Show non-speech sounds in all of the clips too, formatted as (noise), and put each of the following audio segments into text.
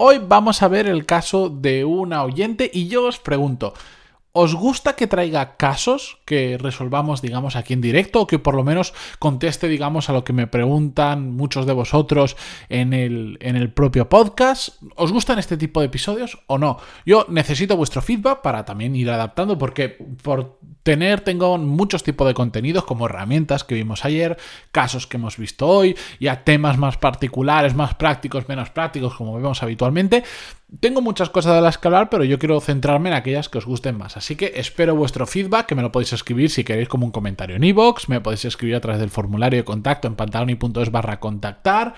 Hoy vamos a ver el caso de una oyente y yo os pregunto, ¿Os gusta que traiga casos que resolvamos, digamos, aquí en directo o que por lo menos conteste, digamos, a lo que me preguntan muchos de vosotros en el, en el propio podcast? ¿Os gustan este tipo de episodios o no? Yo necesito vuestro feedback para también ir adaptando porque por tener, tengo muchos tipos de contenidos como herramientas que vimos ayer, casos que hemos visto hoy, y a temas más particulares, más prácticos, menos prácticos, como vemos habitualmente. Tengo muchas cosas de las que hablar, pero yo quiero centrarme en aquellas que os gusten más. Así que espero vuestro feedback, que me lo podéis escribir si queréis como un comentario en iVoox, me podéis escribir a través del formulario de contacto en pantaloni.es barra contactar,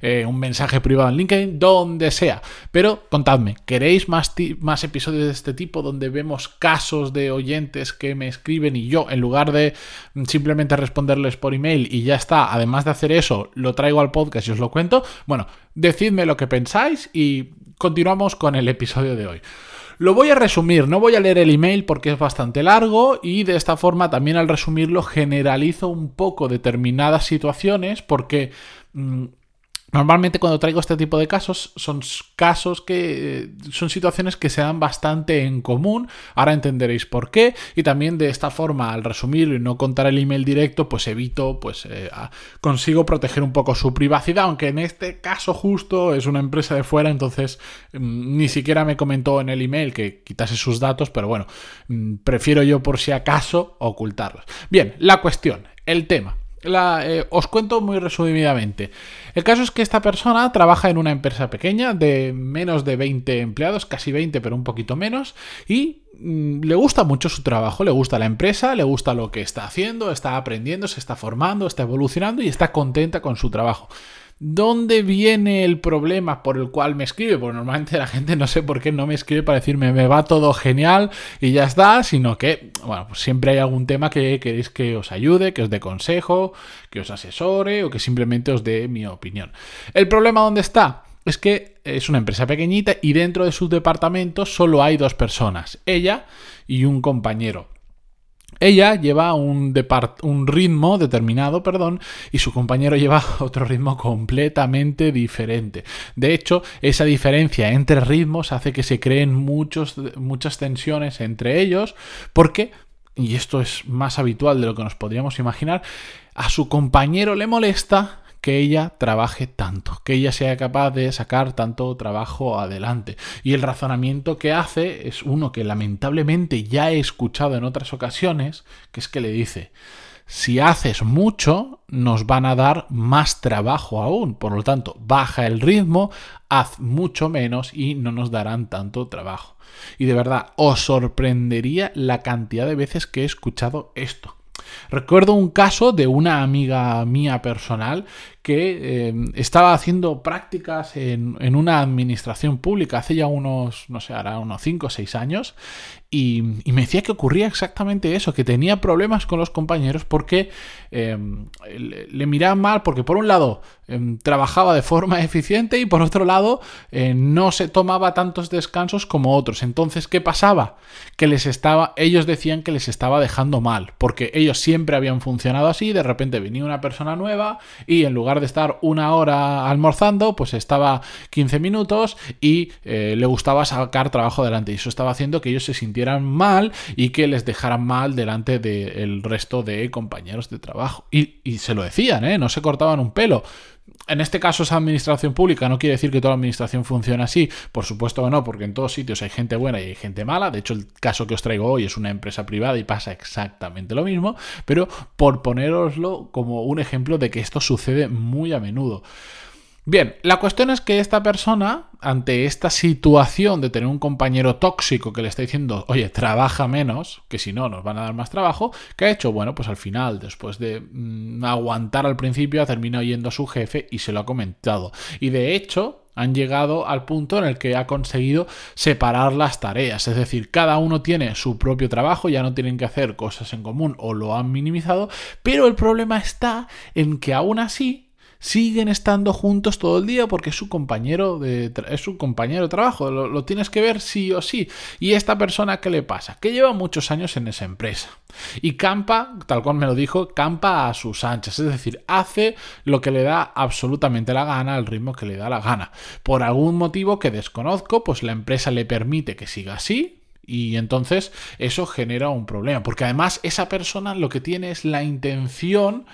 eh, un mensaje privado en LinkedIn, donde sea. Pero contadme, ¿queréis más, más episodios de este tipo donde vemos casos de oyentes que me escriben y yo, en lugar de simplemente responderles por email y ya está, además de hacer eso, lo traigo al podcast y os lo cuento? Bueno, decidme lo que pensáis y continuamos con el episodio de hoy. Lo voy a resumir, no voy a leer el email porque es bastante largo y de esta forma también al resumirlo generalizo un poco determinadas situaciones porque... Mm, Normalmente cuando traigo este tipo de casos son casos que son situaciones que se dan bastante en común, ahora entenderéis por qué y también de esta forma al resumirlo y no contar el email directo pues evito, pues eh, consigo proteger un poco su privacidad, aunque en este caso justo es una empresa de fuera, entonces mm, ni siquiera me comentó en el email que quitase sus datos, pero bueno, mm, prefiero yo por si acaso ocultarlos. Bien, la cuestión, el tema. Eh, os cuento muy resumidamente. El caso es que esta persona trabaja en una empresa pequeña de menos de 20 empleados, casi 20 pero un poquito menos, y mm, le gusta mucho su trabajo, le gusta la empresa, le gusta lo que está haciendo, está aprendiendo, se está formando, está evolucionando y está contenta con su trabajo. ¿Dónde viene el problema por el cual me escribe? Porque normalmente la gente no sé por qué no me escribe para decirme me va todo genial y ya está, sino que, bueno, pues siempre hay algún tema que queréis que os ayude, que os dé consejo, que os asesore o que simplemente os dé mi opinión. ¿El problema dónde está? Es que es una empresa pequeñita y dentro de su departamento solo hay dos personas, ella y un compañero. Ella lleva un, ritmo determinado, perdón, y su compañero lleva (laughs) otro ritmo completamente diferente. De hecho, esa diferencia entre ritmos hace que se creen muchos, muchas tensiones entre ellos, porque, y esto es más habitual de lo que nos podríamos imaginar, a su compañero le molesta que ella trabaje tanto, que ella sea capaz de sacar tanto trabajo adelante. Y el razonamiento que hace es uno que lamentablemente ya he escuchado en otras ocasiones, que es que le dice, si haces mucho, nos van a dar más trabajo aún. Por lo tanto, baja el ritmo, haz mucho menos y no nos darán tanto trabajo. Y de verdad, os sorprendería la cantidad de veces que he escuchado esto. Recuerdo un caso de una amiga mía personal que eh, estaba haciendo prácticas en, en, una administración pública hace ya unos, no sé, ahora unos 5 o 6 años y, me decía que ocurría exactamente eso, que tenía problemas con los compañeros porque em, le, miraban mal, porque por un lado em, trabajaba de forma (laughs) eficiente y por otro lado eh, no se tomaba tantos descansos como otros. Entonces, ¿qué pasaba? Que les estaba, ellos decían que les estaba dejando mal, porque ellos siempre habían funcionado así, de repente venía una persona nueva y en lugar de estar una hora almorzando, pues estaba 15 minutos y eh, le gustaba sacar trabajo adelante y eso estaba haciendo que ellos se sintieran mal y que les dejaran mal delante del resto de compañeros de trabajo. Y, se lo decían, ¿eh? no se cortaban un pelo. En este caso es administración pública, no quiere decir que toda administración funcione así, por supuesto que no, porque en todos sitios hay gente buena y hay gente mala, de hecho el caso que os traigo hoy es una empresa privada y pasa exactamente lo mismo, pero por poneroslo como un ejemplo de que esto sucede muy a menudo. Bien, la cuestión es que esta persona, ante esta situación de tener un compañero tóxico que le está diciendo, oye, trabaja menos, que si no nos van a dar más trabajo, ¿qué ha hecho? Bueno, pues al final, después de mm, aguantar al principio, ha terminado yendo a su jefe y se lo ha comentado. Y de hecho, han llegado al punto en el que ha conseguido separar las tareas. Es decir, cada uno tiene su propio trabajo, ya no tienen que hacer cosas en común o lo han minimizado, pero el problema está en que aún así siguen estando juntos todo el día porque es su compañero de, es su compañero de trabajo, lo, tienes que ver sí o sí. Y esta persona, ¿qué le pasa? Que lleva muchos años en esa empresa. Y campa, tal cual me lo dijo, campa a sus anchas, es decir, hace lo que le da absolutamente la gana, al ritmo que le da la gana. Por algún motivo que desconozco, pues la empresa le permite que siga así, y entonces eso genera un problema, porque además esa persona lo que tiene es la intención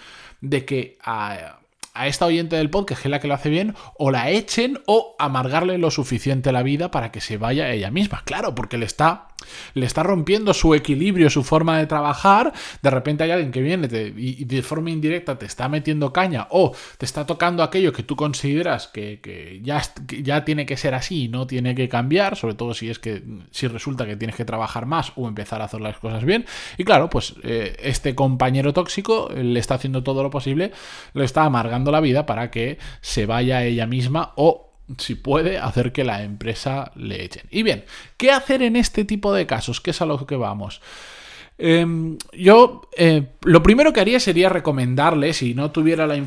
de que a, a esta oyente del podcast, que es la que lo hace bien, o la echen o amargarle lo suficiente la vida para que se vaya ella misma. Claro, porque le está le está rompiendo su equilibrio, su forma de trabajar, de repente hay alguien que viene y, de forma indirecta te está metiendo caña o te está tocando aquello que tú consideras que, ya, ya, tiene que ser así y no tiene que cambiar, sobre todo si es que si resulta que tienes que trabajar más o empezar a hacer las cosas bien. Y claro, pues eh, este compañero tóxico le está haciendo todo lo posible, le está amargando la vida para que se vaya ella misma o si puede, hacer que la empresa le echen. Y bien, ¿qué hacer en este tipo de casos? ¿Qué es a lo que vamos? Em, yo eh, lo primero que haría sería recomendarle, si no tuviera la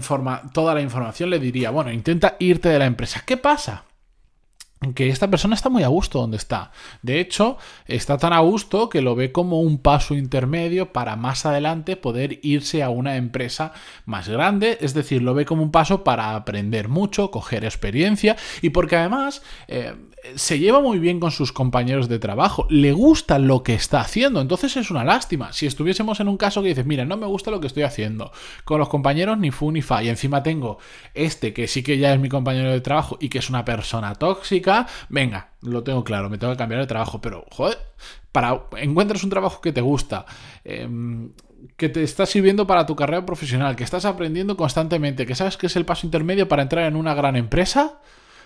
toda la información, le diría, bueno, intenta irte de la empresa. ¿Qué pasa? Que esta persona está muy a gusto donde está. De hecho, está tan a gusto que lo ve como un paso intermedio para más adelante poder irse a una empresa más grande, es decir, lo ve como un paso para aprender mucho, coger experiencia y porque además eh, se lleva muy bien con sus compañeros de trabajo, le gusta lo que está haciendo, entonces es una lástima. Si estuviésemos en un caso que dices, mira, no me gusta lo que estoy haciendo, con los compañeros ni fu ni fa, y encima tengo este que sí que ya es mi compañero de trabajo y que es una persona tóxica, venga, lo tengo claro, me tengo que cambiar de trabajo, pero joder, para encuentras un trabajo que te gusta, em, que te está sirviendo para tu carrera profesional, que estás aprendiendo constantemente, que sabes que es el paso intermedio para entrar en una gran empresa,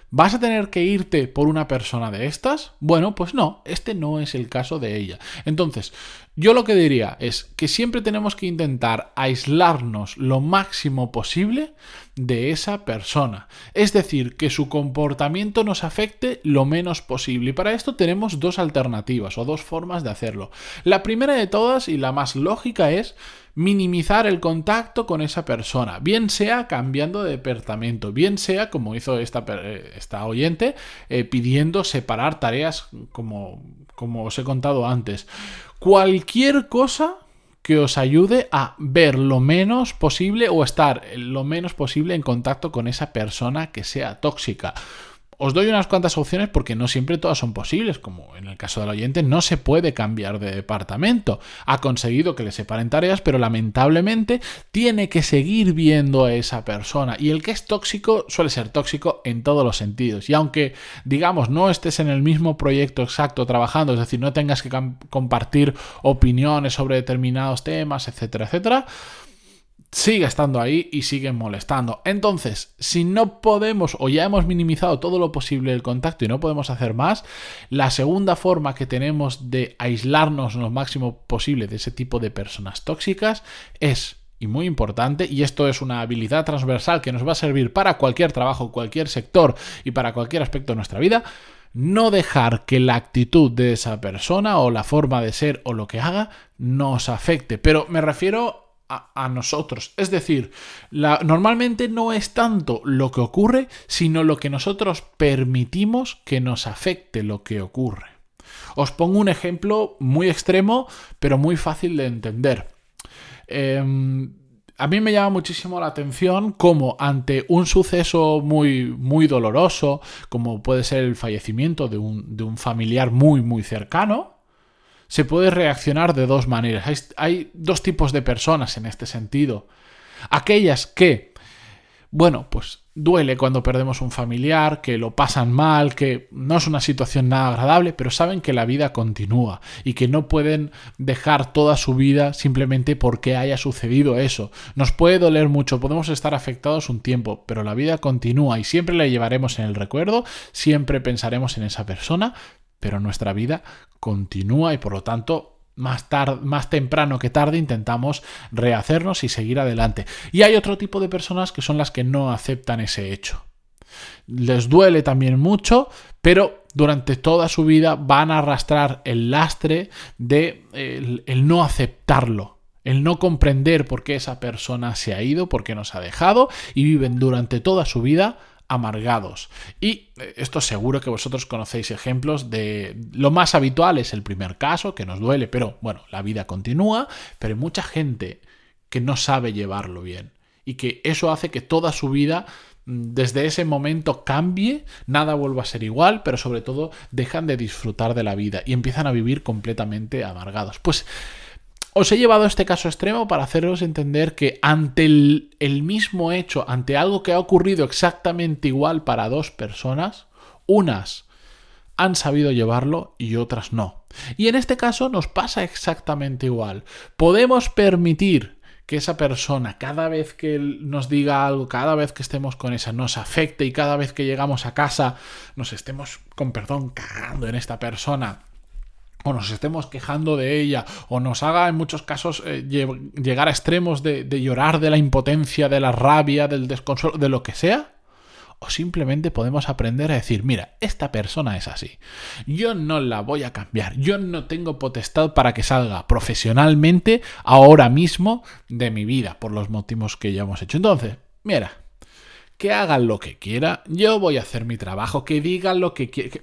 ¿Vas a tener que irte por una persona de estas? Bueno, pues no, este no es el caso de ella. Entonces, yo lo que diría es que siempre tenemos que intentar aislarnos lo máximo posible de esa persona. Es decir, que su comportamiento nos afecte lo menos posible. Y para esto tenemos dos alternativas o dos formas de hacerlo. La primera de todas y la más lógica es minimizar el contacto con esa persona, bien sea cambiando de departamento, bien sea como hizo esta, eh, esta oyente, eh, pidiendo separar tareas como, como os he contado antes. Cualquier cosa que os ayude a ver lo menos posible o estar lo menos posible en contacto con esa persona que sea tóxica. Os doy unas cuantas opciones porque no siempre todas son posibles, como en el caso del oyente no se puede cambiar de departamento. Ha conseguido que le separen tareas, pero lamentablemente tiene que seguir viendo a esa persona. Y el que es tóxico suele ser tóxico en todos los sentidos. Y aunque, digamos, no estés en el mismo proyecto exacto trabajando, es decir, no tengas que compartir opiniones sobre determinados temas, etcétera, etcétera, sigue estando ahí y sigue molestando. Entonces, si no podemos o ya hemos minimizado todo lo posible el contacto y no podemos hacer más, la segunda forma que tenemos de aislarnos lo máximo posible de ese tipo de personas tóxicas es y muy importante, y esto es una habilidad transversal que nos va a servir para cualquier trabajo, cualquier sector y para cualquier aspecto de nuestra vida, no dejar que la actitud de esa persona o la forma de ser o lo que haga nos afecte. Pero me refiero a, nosotros. Es decir, la, normalmente no es tanto lo que ocurre, sino lo que nosotros permitimos que nos afecte lo que ocurre. Os pongo un ejemplo muy extremo, pero muy fácil de entender. Em, a mí me llama muchísimo la atención cómo ante un suceso muy, muy doloroso, como puede ser el fallecimiento de un, de un familiar muy, muy cercano, se puede reaccionar de dos maneras. Hay, dos tipos de personas en este sentido. Aquellas que, bueno, pues duele cuando perdemos un familiar, que lo pasan mal, que no es una situación nada agradable, pero saben que la vida continúa y que no pueden dejar toda su vida simplemente porque haya sucedido eso. Nos puede doler mucho, podemos estar afectados un tiempo, pero la vida continúa y siempre la llevaremos en el recuerdo, siempre pensaremos en esa persona, pero nuestra vida continúa y por lo tanto más, más temprano que tarde intentamos rehacernos y seguir adelante. Y hay otro tipo de personas que son las que no aceptan ese hecho. Les duele también mucho, pero durante toda su vida van a arrastrar el lastre de el, no aceptarlo, el no comprender por qué esa persona se ha ido, por qué nos ha dejado y viven durante toda su vida amargados. Y eh, esto seguro que vosotros conocéis ejemplos de lo más habitual es el primer caso, que nos duele, pero bueno, la vida continúa, pero hay mucha gente que no sabe llevarlo bien y que eso hace que toda su vida mm, desde ese momento cambie, nada vuelva a ser igual, pero sobre todo dejan de disfrutar de la vida y empiezan a vivir completamente amargados. Pues os he llevado este caso extremo para haceros entender que ante el, el, mismo hecho, ante algo que ha ocurrido exactamente igual para dos personas, unas han sabido llevarlo y otras no. Y en este caso nos pasa exactamente igual. Podemos permitir que esa persona, cada vez que nos diga algo, cada vez que estemos con esa, nos afecte y cada vez que llegamos a casa nos estemos, con perdón, cagando en esta persona o nos estemos quejando de ella, o nos haga en muchos casos eh, llegar a extremos de, llorar de la impotencia, de la rabia, del desconsuelo, de lo que sea, o simplemente podemos aprender a decir, mira, esta persona es así. Yo no la voy a cambiar. Yo no tengo potestad para que salga profesionalmente ahora mismo de mi vida, por los motivos que ya hemos hecho. Entonces, mira, que hagan lo que quiera, yo voy a hacer mi trabajo, que digan lo que quieran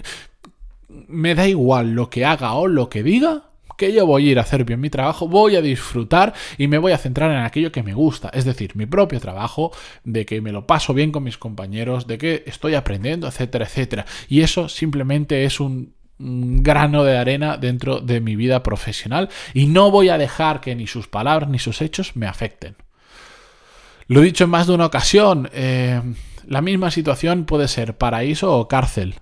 me da igual lo que haga o lo que diga, que yo voy a ir a hacer bien mi trabajo, voy a disfrutar y me voy a centrar en aquello que me gusta, es decir, mi propio trabajo, de que me lo paso bien con mis compañeros, de que estoy aprendiendo, etcétera, etcétera. Y eso simplemente es un, grano de arena dentro de mi vida profesional y no voy a dejar que ni sus palabras ni sus hechos me afecten. Lo he dicho en más de una ocasión, eh, la misma situación puede ser paraíso o cárcel.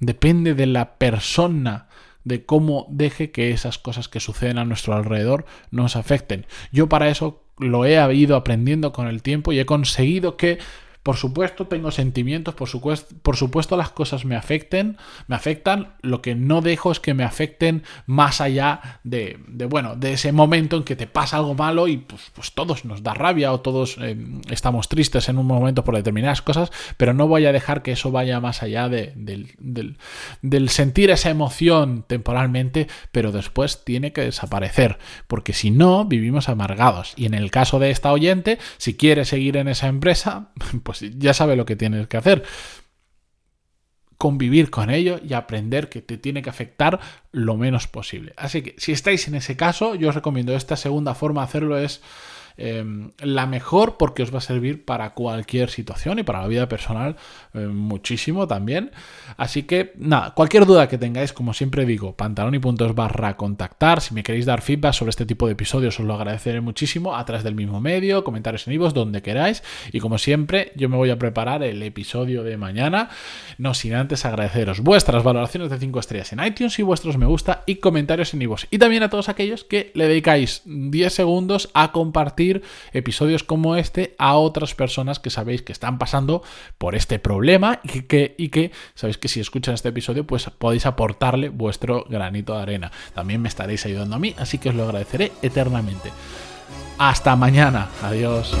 Depende de la persona, de cómo deje que esas cosas que suceden a nuestro alrededor nos afecten. Yo para eso lo he ido aprendiendo con el tiempo y he conseguido que por supuesto tengo sentimientos, por supuesto, por supuesto las cosas me afecten, me afectan, lo que no dejo es que me afecten más allá de, bueno, de ese momento en que te pasa algo malo y pues, pues todos nos da rabia o todos eh, estamos tristes en un momento por determinadas cosas, pero no voy a dejar que eso vaya más allá de, del, del sentir esa emoción temporalmente, pero después tiene que desaparecer, porque si no, vivimos amargados. Y en el caso de esta oyente, si quiere seguir en esa empresa, (laughs) pues pues ya sabe lo que tienes que hacer. Convivir con ello y aprender que te tiene que afectar lo menos posible. Así que si estáis en ese caso, yo os recomiendo esta segunda forma de hacerlo es Em, la mejor porque os va a servir para cualquier situación y para la vida personal em, muchísimo también. Así que nada, cualquier duda que tengáis, como siempre digo, puntos barra contactar. Si me queréis dar feedback sobre este tipo de episodios, os lo agradeceré muchísimo a través del mismo medio, comentarios en vivos, donde queráis. Y como siempre, yo me voy a preparar el episodio de mañana, no sin antes agradeceros vuestras valoraciones de 5 estrellas en iTunes y vuestros me gusta y comentarios en vivos. Y también a todos aquellos que le dedicáis 10 segundos a episodios como este a otras personas que sabéis que están pasando por este problema y que, y que sabéis que si escuchan este episodio pues podéis aportarle vuestro granito de arena. También me estaréis ayudando a mí, así que os lo agradeceré eternamente. Hasta mañana. Adiós.